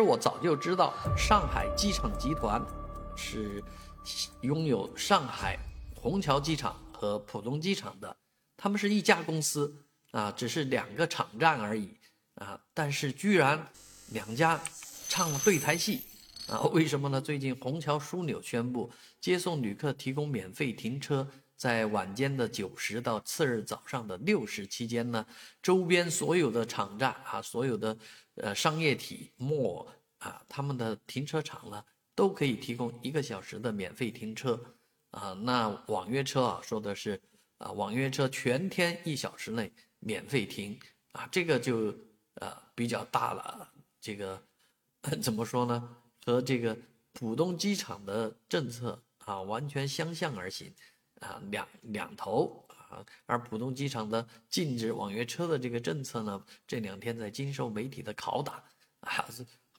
我早就知道，上海机场集团是拥有上海虹桥机场和浦东机场的，他们是一家公司啊，只是两个场站而已啊，但是居然两家唱了对台戏啊？为什么呢？最近虹桥枢纽宣布接送旅客提供免费停车，在晚间的九时到次日早上的六时期间呢，周边所有的场站啊，所有的。呃，商业体 mall 啊，他们的停车场呢，都可以提供一个小时的免费停车啊。那网约车啊，说的是啊，网约车全天一小时内免费停啊，这个就呃比较大了。这个怎么说呢？和这个浦东机场的政策啊，完全相向而行啊，两两头。啊，而浦东机场的禁止网约车的这个政策呢，这两天在经受媒体的拷打，啊，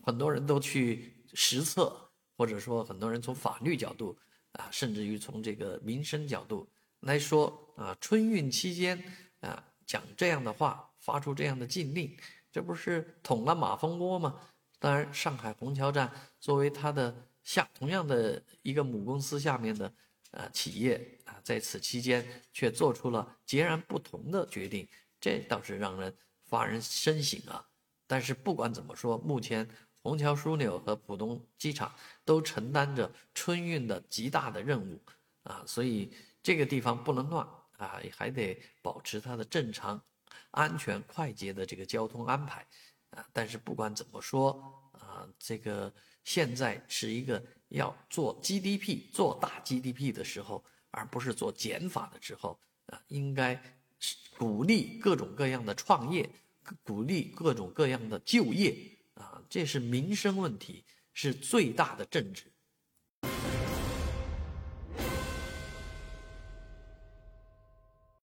很多人都去实测，或者说很多人从法律角度啊，甚至于从这个民生角度来说啊，春运期间啊讲这样的话，发出这样的禁令，这不是捅了马蜂窝吗？当然，上海虹桥站作为它的下同样的一个母公司下面的。啊，企业啊，在此期间却做出了截然不同的决定，这倒是让人发人深省啊。但是不管怎么说，目前虹桥枢纽和浦东机场都承担着春运的极大的任务啊，所以这个地方不能乱啊，还得保持它的正常、安全、快捷的这个交通安排啊。但是不管怎么说啊，这个现在是一个。要做 GDP 做大 GDP 的时候，而不是做减法的时候啊，应该鼓励各种各样的创业，鼓励各种各样的就业啊，这是民生问题，是最大的政治。